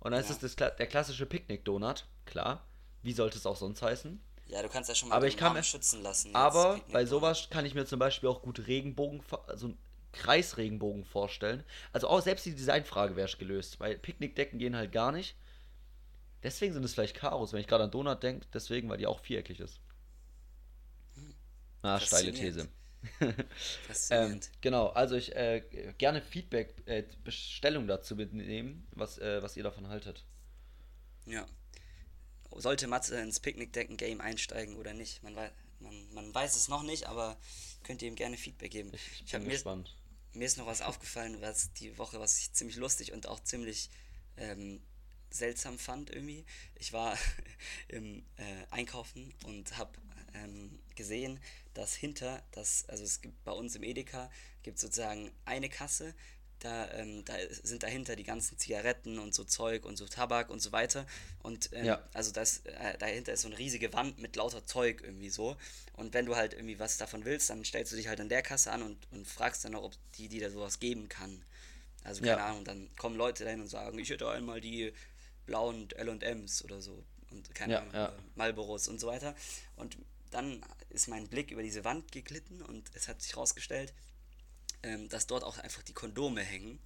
Und dann ist Ja. es das, kla- der klassische Picknick-Donut, klar. Wie sollte es auch sonst heißen? ja, du kannst ja schon mal aber ich kann schützen lassen. Aber bei sowas kann ich mir zum Beispiel auch gut Regenbogen, also einen Kreisregenbogen vorstellen. Also auch selbst die Designfrage wäre gelöst, weil Picknickdecken gehen halt gar nicht. Deswegen sind es vielleicht Karos, wenn ich gerade an Donut denke, deswegen, weil die auch viereckig ist. Na, steile These. Faszinierend. Ähm, genau, also ich äh, gerne Feedback, äh, Bestellung dazu mitnehmen, was, äh, was ihr davon haltet. Ja. Sollte Matze ins Picknickdecken-Game einsteigen oder nicht? Man, wei man, man weiß es noch nicht, aber könnt ihr ihm gerne Feedback geben. Ich, ich Ich bin hab mir, gespannt. mir ist noch was aufgefallen, was die Woche, was ich ziemlich lustig und auch ziemlich ähm, seltsam fand irgendwie. Ich war im äh, Einkaufen und habe ähm, gesehen, dass hinter das, also es gibt bei uns im Edeka, gibt sozusagen eine Kasse, da, ähm, da sind dahinter die ganzen Zigaretten und so Zeug und so Tabak und so weiter. Und ähm, Ja. also das, äh, dahinter ist so eine riesige Wand mit lauter Zeug irgendwie so. Und wenn du halt irgendwie was davon willst, dann stellst du dich halt an der Kasse an und, und fragst dann noch, ob die dir sowas geben kann. Also keine Ja. Ahnung, dann kommen Leute dahin und sagen, ich hätte einmal die blauen L&Ms oder so und keine Ja, Ahnung, Marlboros und so weiter. Und dann ist mein Blick über diese Wand geglitten und es hat sich herausgestellt, ähm, dass dort auch einfach die Kondome hängen.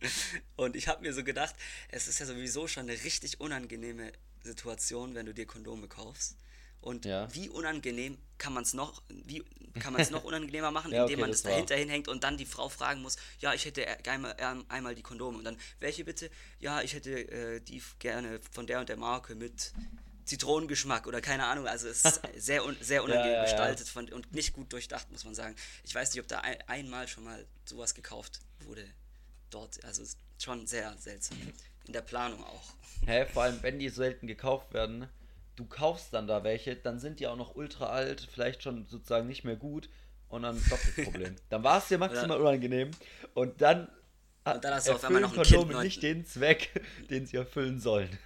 Und ich habe mir so gedacht, es ist ja sowieso schon eine richtig unangenehme Situation, wenn du dir Kondome kaufst. Und Ja. wie unangenehm kann man es noch, wie kann man es noch unangenehmer machen, Ja, indem okay, man das es dahinter hinhängt und dann die Frau fragen muss, ja, ich hätte e- einmal, ähm, einmal die Kondome und dann, welche bitte? Ja, ich hätte äh, die gerne von der und der Marke mit Zitronengeschmack oder keine Ahnung. Also es ist sehr, un sehr unangenehm ja, ja. gestaltet von, und nicht gut durchdacht, muss man sagen. Ich weiß nicht, ob da ein, einmal schon mal sowas gekauft wurde dort. Also schon sehr seltsam. In der Planung auch. Hä, vor allem, wenn die selten gekauft werden, du kaufst dann da welche, dann sind die auch noch ultra alt, vielleicht schon sozusagen nicht mehr gut und dann doppelt Problem. dann war es dir maximal unangenehm und dann, Und dann hast du auf einmal noch ein Kondome Kind nicht den Zweck, den sie erfüllen sollen.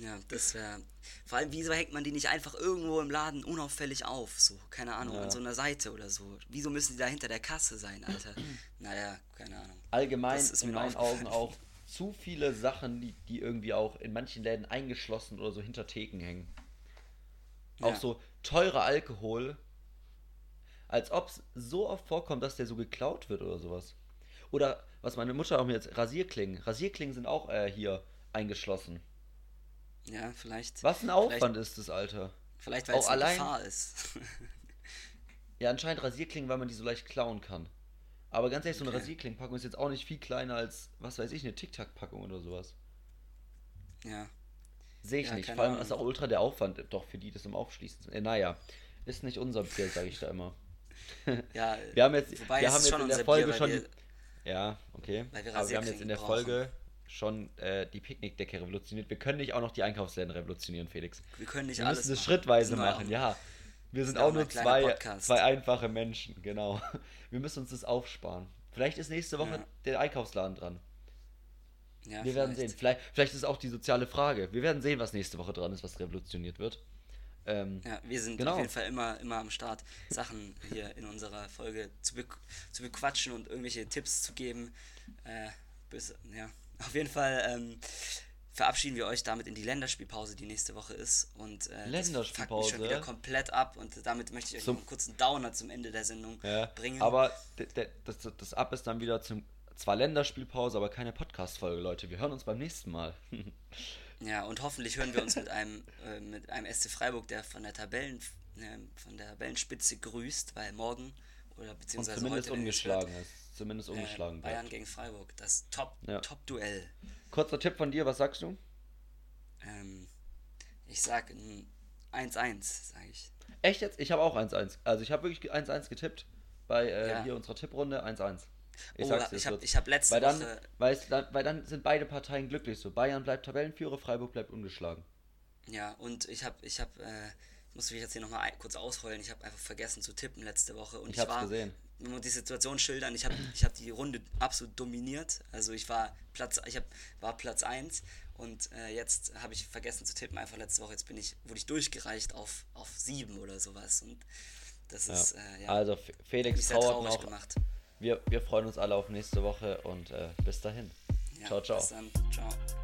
Ja, das wäre. Vor allem, wieso hängt man die nicht einfach irgendwo im Laden unauffällig auf? So, keine Ahnung, Ja. an so einer Seite oder so. Wieso müssen die da hinter der Kasse sein, Alter? naja, keine Ahnung. Allgemein Das ist in meinen. Augen auch zu viele Sachen, die, die irgendwie auch in manchen Läden eingeschlossen oder so hinter Theken hängen. Auch Ja. so teurer Alkohol, als ob es so oft vorkommt, dass der so geklaut wird oder sowas. Oder was meine Mutter auch mir jetzt, Rasierklingen. Rasierklingen sind auch äh, hier eingeschlossen. Ja, vielleicht. Was ein Aufwand ist das, Alter. Vielleicht, weil auch es eine allein- Gefahr ist. Ja, anscheinend Rasierklingen, weil man die so leicht klauen kann. Aber ganz ehrlich, so eine Okay. Rasierklingenpackung ist jetzt auch nicht viel kleiner als, was weiß ich, eine Tic-Tac-Packung oder sowas. ja. Sehe ich Ja, nicht. Vor allem Ahnung. ist auch ultra der Aufwand doch für die, das im Aufschließen. Äh, naja, ist nicht unser Bier, sage ich da immer. ja. Wir haben jetzt, Wobei, wir haben jetzt in der Folge Bier, schon. wir- ja, okay. weil wir Aber wir haben jetzt in der Rasierklingen Folge schon äh, die Picknickdecke revolutioniert. Wir können nicht auch noch die Einkaufsläden revolutionieren, Felix. Wir können nicht Wir alles müssen das machen. schrittweise Wir sind machen, ja. Wir sind auch nur zwei, Podcast. zwei einfache Menschen, genau. Wir müssen uns das aufsparen. Vielleicht ist nächste Woche Ja. der Einkaufsladen dran. Ja, Wir werden vielleicht. sehen. Vielleicht, vielleicht ist auch die soziale Frage. Wir werden sehen, was nächste Woche dran ist, was revolutioniert wird. Ähm, Ja, wir sind Genau. auf jeden Fall immer, immer am Start, Sachen hier in unserer Folge zu, be zu bequatschen und irgendwelche Tipps zu geben. Äh, bis, ja, auf jeden Fall ähm, verabschieden wir euch damit in die Länderspielpause, die nächste Woche ist. Und äh, das fuckt mich Länderspielpause? schon wieder komplett ab und damit möchte ich euch Zum- noch einen kurzen Downer zum Ende der Sendung Ja, bringen. aber das, das Ab ist dann wieder zum zwar Länderspielpause, aber keine Podcast-Folge, Leute. Wir hören uns beim nächsten Mal. Ja, und hoffentlich hören wir uns mit einem, äh, mit einem SC Freiburg, der von der Tabellen, äh, von der Tabellenspitze grüßt, weil morgen oder beziehungsweise zumindest heute ungeschlagen Stuttgart, Zumindest äh, ungeschlagen Bayern bleibt. gegen Freiburg, das Top, Ja. Top-Duell. Kurzer Tipp von dir, was sagst du? Ähm, ich sag ein 1-1, sage ich. Echt jetzt? Ich habe auch 1-1. Also ich habe wirklich 1-1 getippt bei äh, Ja. hier unserer Tipprunde 1-1. Ich oh, sag's dir, ich habe hab letzte weil dann, Woche weil, es, dann, weil dann sind beide Parteien glücklich so. Bayern bleibt Tabellenführer, Freiburg bleibt ungeschlagen. Ja, und ich habe, ich habe, äh, muss mich jetzt hier nochmal kurz ausholen. Ich habe einfach vergessen zu tippen letzte Woche. Und Ich ich, war, gesehen. man muss die Situation schildern, ich habe ich hab die Runde absolut dominiert. Also ich war Platz, ich hab, war Platz 1 und äh, jetzt habe ich vergessen zu tippen, einfach letzte Woche. Jetzt bin ich, wurde ich durchgereicht auf, auf 7 oder sowas. Und das Ja. ist, äh, ja, Also Felix traurig noch. gemacht. Wir, wir freuen uns alle auf nächste Woche und äh, bis dahin. Ja, ciao, ciao. Bis dann. Ciao.